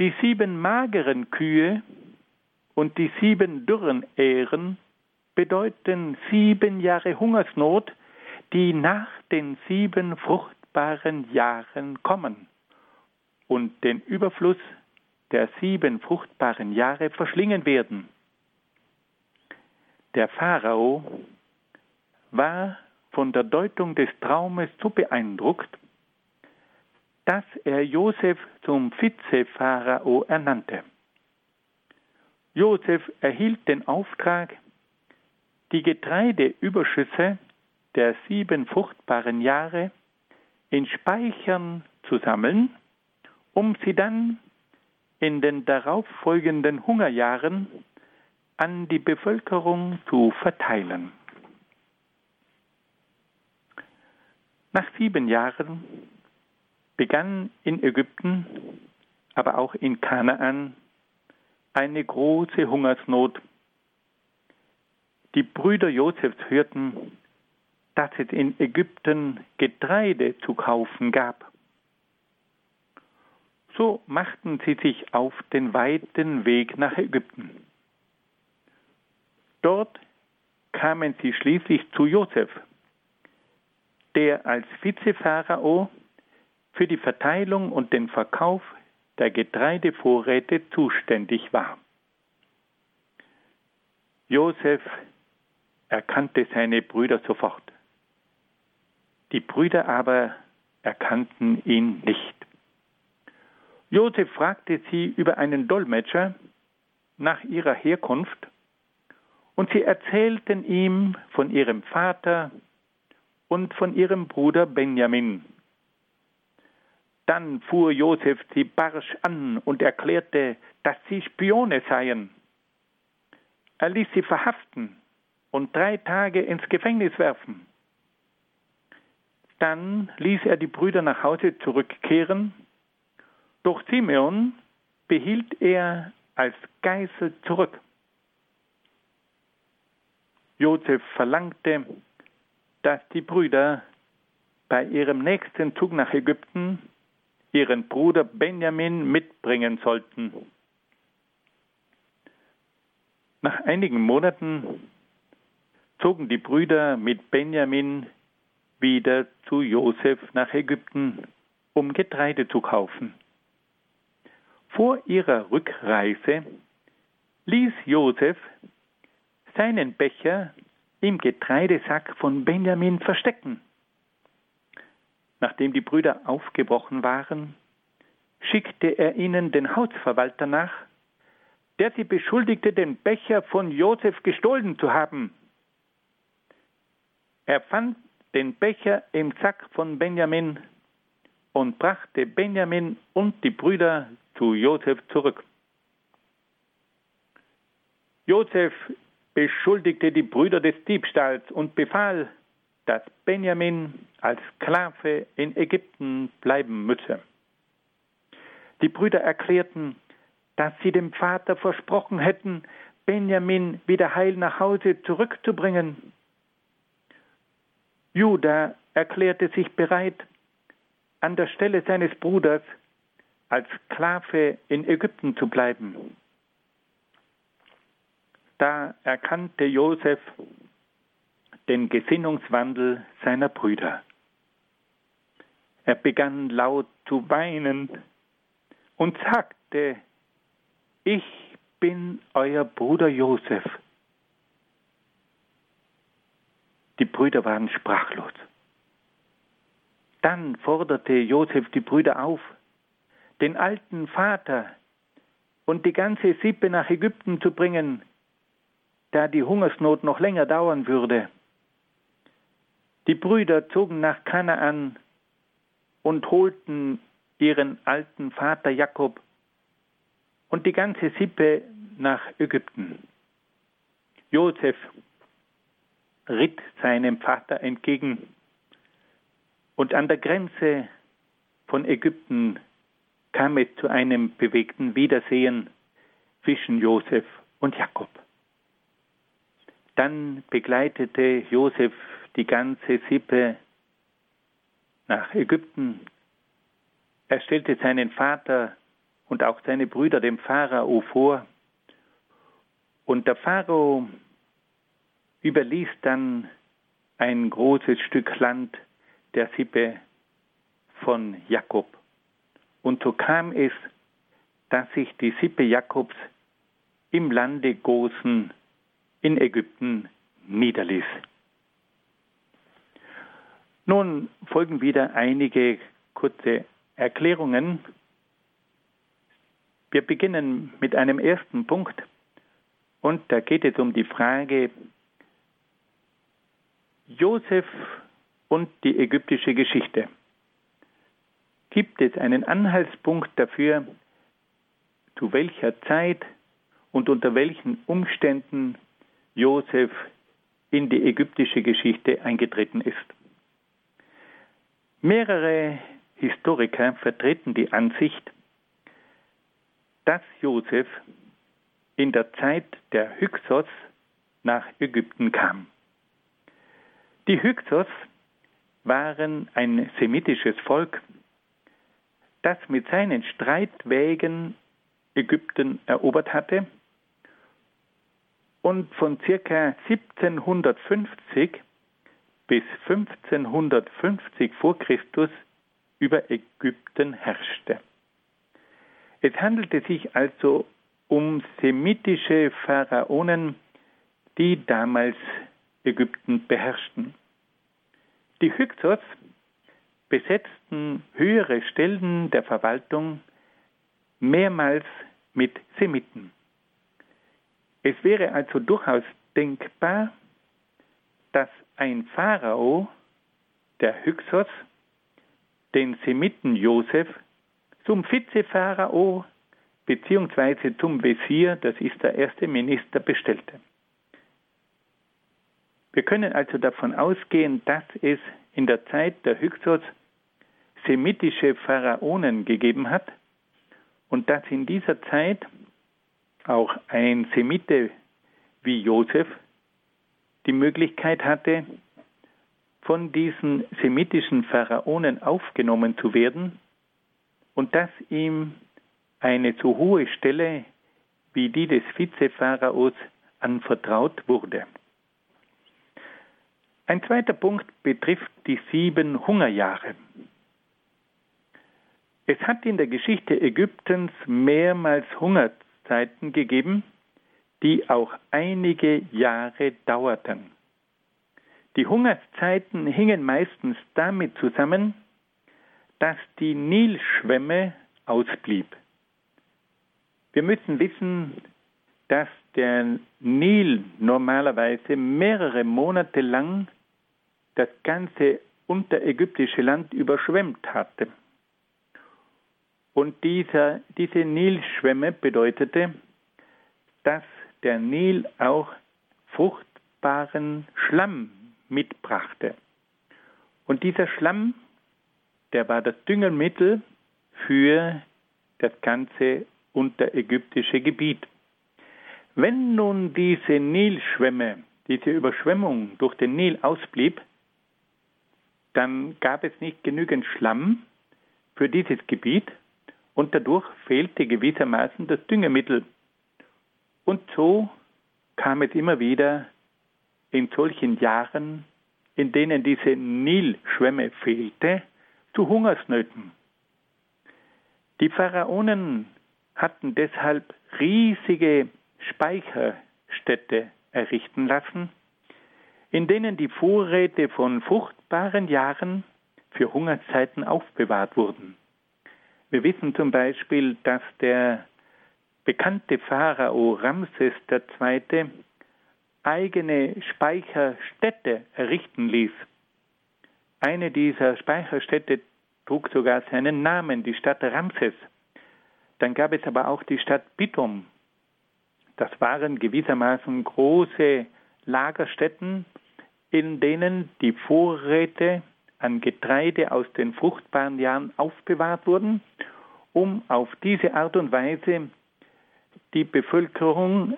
Die sieben mageren Kühe und die sieben dürren Ähren bedeuten sieben Jahre Hungersnot, die nach den sieben fruchtbaren Jahren kommen und den Überfluss der sieben fruchtbaren Jahre verschlingen werden. Der Pharao war von der Deutung des Traumes so beeindruckt, dass er Josef zum Vize-Pharao ernannte. Josef erhielt den Auftrag, die Getreideüberschüsse der sieben fruchtbaren Jahre in Speichern zu sammeln, um sie dann in den darauffolgenden Hungerjahren an die Bevölkerung zu verteilen. Nach sieben Jahren begann in Ägypten, aber auch in Kanaan eine große Hungersnot. Die Brüder Josefs hörten, dass es in Ägypten Getreide zu kaufen gab. So machten sie sich auf den weiten Weg nach Ägypten. Dort kamen sie schließlich zu Josef, der als Vizepharao für die Verteilung und den Verkauf der Getreidevorräte zuständig war. Josef erkannte seine Brüder sofort. Die Brüder aber erkannten ihn nicht. Josef fragte sie über einen Dolmetscher nach ihrer Herkunft und sie erzählten ihm von ihrem Vater und von ihrem Bruder Benjamin. Dann fuhr Josef sie barsch an und erklärte, dass sie Spione seien. Er ließ sie verhaften und drei Tage ins Gefängnis werfen. Dann ließ er die Brüder nach Hause zurückkehren, doch Simeon behielt er als Geisel zurück. Josef verlangte, dass die Brüder bei ihrem nächsten Zug nach Ägypten ihren Bruder Benjamin mitbringen sollten. Nach einigen Monaten zogen die Brüder mit Benjamin wieder zu Josef nach Ägypten, um Getreide zu kaufen. Vor ihrer Rückreise ließ Josef seinen Becher im Getreidesack von Benjamin verstecken. Nachdem die Brüder aufgebrochen waren, schickte er ihnen den Hausverwalter nach, der sie beschuldigte, den Becher von Josef gestohlen zu haben. Er fand den Becher im Sack von Benjamin und brachte Benjamin und die Brüder zu Josef zurück. Josef beschuldigte die Brüder des Diebstahls und befahl, dass Benjamin als Sklave in Ägypten bleiben müsse. Die Brüder erklärten, dass sie dem Vater versprochen hätten, Benjamin wieder heil nach Hause zurückzubringen. Judah erklärte sich bereit, an der Stelle seines Bruders als Sklave in Ägypten zu bleiben. Da erkannte Josef den Gesinnungswandel seiner Brüder. Er begann laut zu weinen und sagte, ich bin euer Bruder Josef. Die Brüder waren sprachlos. Dann forderte Josef die Brüder auf, den alten Vater und die ganze Sippe nach Ägypten zu bringen, da die Hungersnot noch länger dauern würde. Die Brüder zogen nach Kanaan und holten ihren alten Vater Jakob und die ganze Sippe nach Ägypten. Josef ritt seinem Vater entgegen und an der Grenze von Ägypten kam es zu einem bewegten Wiedersehen zwischen Josef und Jakob. Dann begleitete Josef die ganze Sippe nach Ägypten. Er stellte seinen Vater und auch seine Brüder dem Pharao vor. Und der Pharao überließ dann ein großes Stück Land der Sippe von Jakob. Und so kam es, dass sich die Sippe Jakobs im Lande Gosen in Ägypten niederließ. Nun folgen wieder einige kurze Erklärungen. Wir beginnen mit einem ersten Punkt und da geht es um die Frage Josef und die ägyptische Geschichte. Gibt es einen Anhaltspunkt dafür, zu welcher Zeit und unter welchen Umständen Josef in die ägyptische Geschichte eingetreten ist? Mehrere Historiker vertreten die Ansicht, dass Josef in der Zeit der Hyksos nach Ägypten kam. Die Hyksos waren ein semitisches Volk, das mit seinen Streitwägen Ägypten erobert hatte und von circa 1750 bis 1550 vor Christus über Ägypten herrschte. Es handelte sich also um semitische Pharaonen, die damals Ägypten beherrschten. Die Hyksos besetzten höhere Stellen der Verwaltung mehrmals mit Semiten. Es wäre also durchaus denkbar, dass ein Pharao, der Hyksos, den Semiten Josef zum Vizepharao bzw. zum Wesir, das ist der erste Minister, bestellte. Wir können also davon ausgehen, dass es in der Zeit der Hyksos semitische Pharaonen gegeben hat und dass in dieser Zeit auch ein Semite wie Josef die Möglichkeit hatte, von diesen semitischen Pharaonen aufgenommen zu werden und dass ihm eine so hohe Stelle wie die des Vizepharaos anvertraut wurde. Ein zweiter Punkt betrifft die sieben Hungerjahre. Es hat in der Geschichte Ägyptens mehrmals Hungerzeiten gegeben, die auch einige Jahre dauerten. Die Hungerszeiten hingen meistens damit zusammen, dass die Nilschwemme ausblieb. Wir müssen wissen, dass der Nil normalerweise mehrere Monate lang das ganze unterägyptische Land überschwemmt hatte. Und dieser, diese Nilschwemme bedeutete, dass der Nil auch fruchtbaren Schlamm mitbrachte. Und dieser Schlamm, der war das Düngemittel für das ganze unterägyptische Gebiet. Wenn nun diese Nilschwemme, diese Überschwemmung durch den Nil ausblieb, dann gab es nicht genügend Schlamm für dieses Gebiet und dadurch fehlte gewissermaßen das Düngemittel. Und so kam es immer wieder in solchen Jahren, in denen diese Nilschwemme fehlte, zu Hungersnöten. Die Pharaonen hatten deshalb riesige Speicherstädte errichten lassen, in denen die Vorräte von fruchtbaren Jahren für Hungerzeiten aufbewahrt wurden. Wir wissen zum Beispiel, dass der bekannte Pharao Ramses II eigene Speicherstätte errichten ließ. Eine dieser Speicherstädte trug sogar seinen Namen, die Stadt Ramses. Dann gab es aber auch die Stadt Bithom. Das waren gewissermaßen große Lagerstätten, in denen die Vorräte an Getreide aus den fruchtbaren Jahren aufbewahrt wurden, um auf diese Art und Weise die Bevölkerung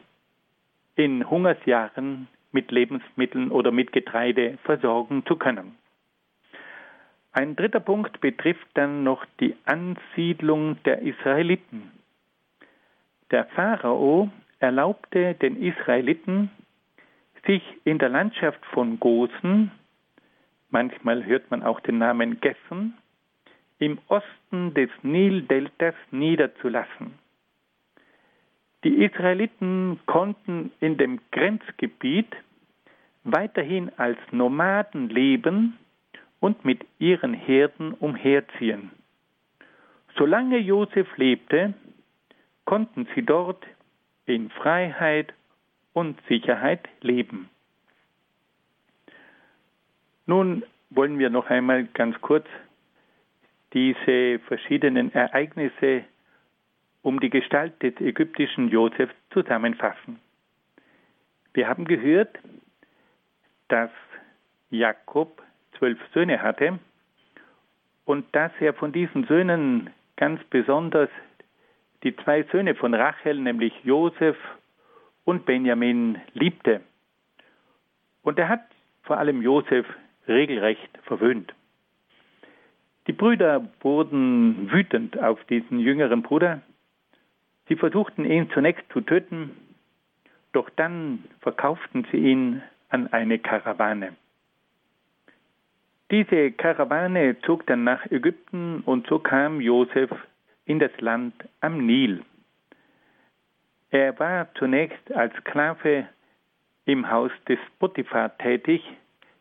in Hungersjahren mit Lebensmitteln oder mit Getreide versorgen zu können. Ein dritter Punkt betrifft dann noch die Ansiedlung der Israeliten. Der Pharao erlaubte den Israeliten, sich in der Landschaft von Gosen, manchmal hört man auch den Namen Gessen, im Osten des Nildeltas niederzulassen. Die Israeliten konnten in dem Grenzgebiet weiterhin als Nomaden leben und mit ihren Herden umherziehen. Solange Josef lebte, konnten sie dort in Freiheit und Sicherheit leben. Nun wollen wir noch einmal ganz kurz diese verschiedenen Ereignisse um die Gestalt des ägyptischen Josef zusammenfassen. Wir haben gehört, dass Jakob zwölf Söhne hatte und dass er von diesen Söhnen ganz besonders die zwei Söhne von Rachel, nämlich Josef und Benjamin, liebte. Und er hat vor allem Josef regelrecht verwöhnt. Die Brüder wurden wütend auf diesen jüngeren Bruder. Sie versuchten ihn zunächst zu töten, doch dann verkauften sie ihn an eine Karawane. Diese Karawane zog dann nach Ägypten und so kam Josef in das Land am Nil. Er war zunächst als Sklave im Haus des Potiphar tätig,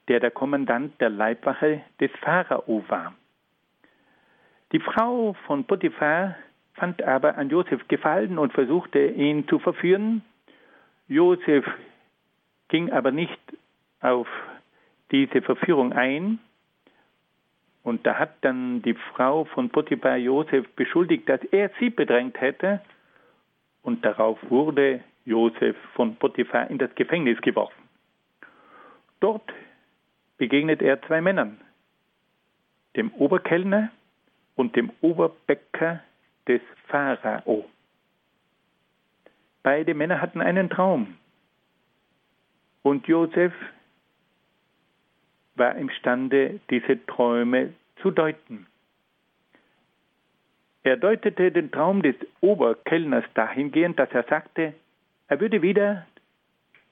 der der Kommandant der Leibwache des Pharao war. Die Frau von Potiphar fand aber an Josef Gefallen und versuchte ihn zu verführen. Josef ging aber nicht auf diese Verführung ein, und da hat dann die Frau von Potiphar Josef beschuldigt, dass er sie bedrängt hätte. Und darauf wurde Josef von Potiphar in das Gefängnis geworfen. Dort begegnet er zwei Männern, dem Oberkellner und dem Oberbäcker des Pharao. Beide Männer hatten einen Traum. Und Josef war imstande, diese Träume zu deuten. Er deutete den Traum des Oberkellners dahingehend, dass er sagte, er würde wieder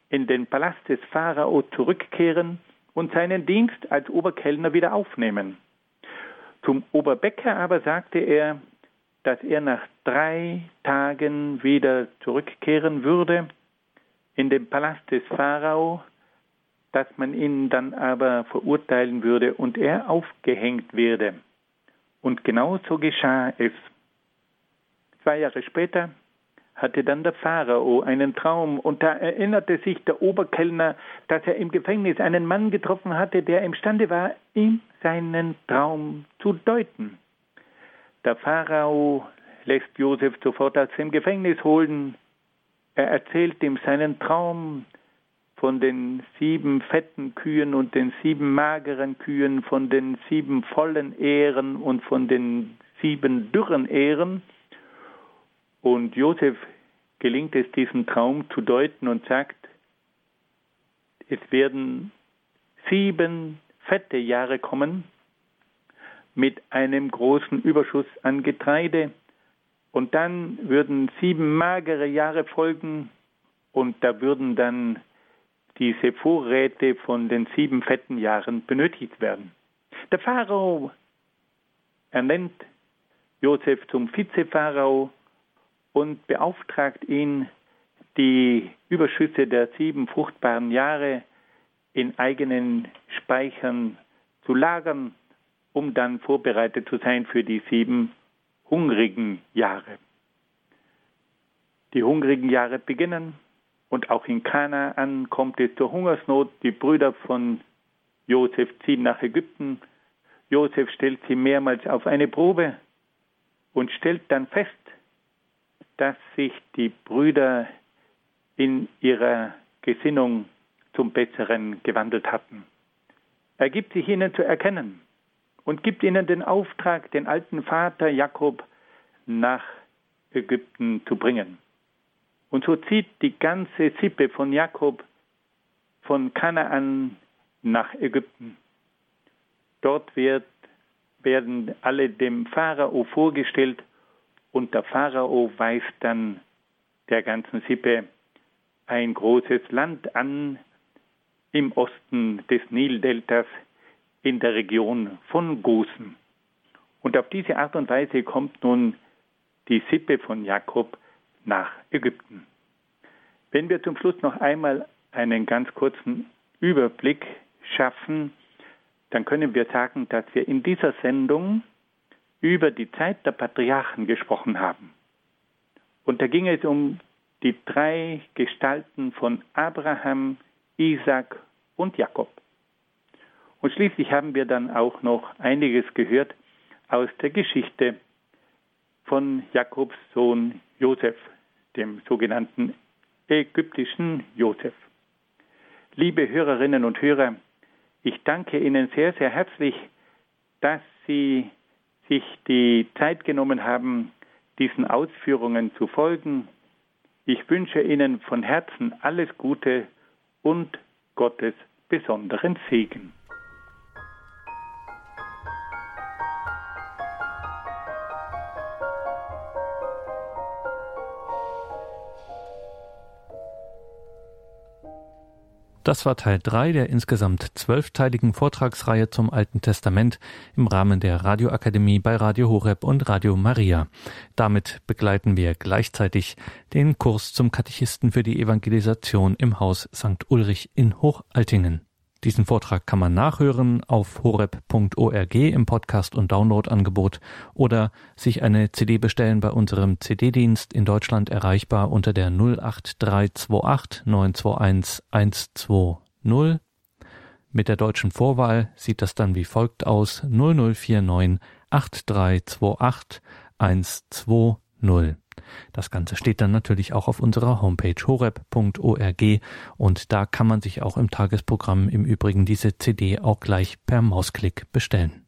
in den Palast des Pharao zurückkehren und seinen Dienst als Oberkellner wieder aufnehmen. Zum Oberbäcker aber sagte er, dass er nach drei Tagen wieder zurückkehren würde in den Palast des Pharao dass man ihn dann aber verurteilen würde und er aufgehängt werde. Und genau so geschah es. Zwei Jahre später hatte dann der Pharao einen Traum und da erinnerte sich der Oberkellner, dass er im Gefängnis einen Mann getroffen hatte, der imstande war, ihm seinen Traum zu deuten. Der Pharao lässt Josef sofort aus dem Gefängnis holen. Er erzählt ihm seinen Traum, von den sieben fetten Kühen und den sieben mageren Kühen, von den sieben vollen Ähren und von den sieben dürren Ähren. Und Josef gelingt es, diesen Traum zu deuten und sagt, es werden sieben fette Jahre kommen mit einem großen Überschuss an Getreide. Und dann würden sieben magere Jahre folgen und da würden dann diese Vorräte von den sieben fetten Jahren benötigt werden. Der Pharao ernennt Josef zum Vizepharao und beauftragt ihn, die Überschüsse der sieben fruchtbaren Jahre in eigenen Speichern zu lagern, um dann vorbereitet zu sein für die sieben hungrigen Jahre. Die hungrigen Jahre beginnen Und auch in Kanaan kommt es zur Hungersnot. Die Brüder von Josef ziehen nach Ägypten. Josef stellt sie mehrmals auf eine Probe und stellt dann fest, dass sich die Brüder in ihrer Gesinnung zum Besseren gewandelt hatten. Er gibt sich ihnen zu erkennen und gibt ihnen den Auftrag, den alten Vater Jakob nach Ägypten zu bringen. Und so zieht die ganze Sippe von Jakob von Kanaan nach Ägypten. Dort wird, werden alle dem Pharao vorgestellt und der Pharao weist dann der ganzen Sippe ein großes Land an im Osten des Nildeltas in der Region von Gosen. Und auf diese Art und Weise kommt nun die Sippe von Jakob nach Ägypten. Wenn wir zum Schluss noch einmal einen ganz kurzen Überblick schaffen, dann können wir sagen, dass wir in dieser Sendung über die Zeit der Patriarchen gesprochen haben. Und da ging es um die drei Gestalten von Abraham, Isaac und Jakob. Und schließlich haben wir dann auch noch einiges gehört aus der Geschichte von Jakobs Sohn Josef, dem sogenannten ägyptischen Josef. Liebe Hörerinnen und Hörer, ich danke Ihnen sehr, sehr herzlich, dass Sie sich die Zeit genommen haben, diesen Ausführungen zu folgen. Ich wünsche Ihnen von Herzen alles Gute und Gottes besonderen Segen. Das war Teil 3 der insgesamt zwölfteiligen Vortragsreihe zum Alten Testament im Rahmen der Radioakademie bei Radio Horeb und Radio Maria. Damit begleiten wir gleichzeitig den Kurs zum Katechisten für die Evangelisation im Haus St. Ulrich in Hochaltingen. Diesen Vortrag kann man nachhören auf horeb.org im Podcast- und Downloadangebot oder sich eine CD bestellen bei unserem CD-Dienst in Deutschland erreichbar unter der 08328 921 120. Mit der deutschen Vorwahl sieht das dann wie folgt aus 0049 8328 120. Das Ganze steht dann natürlich auch auf unserer Homepage horeb.org und da kann man sich auch im Tagesprogramm im Übrigen diese CD auch gleich per Mausklick bestellen.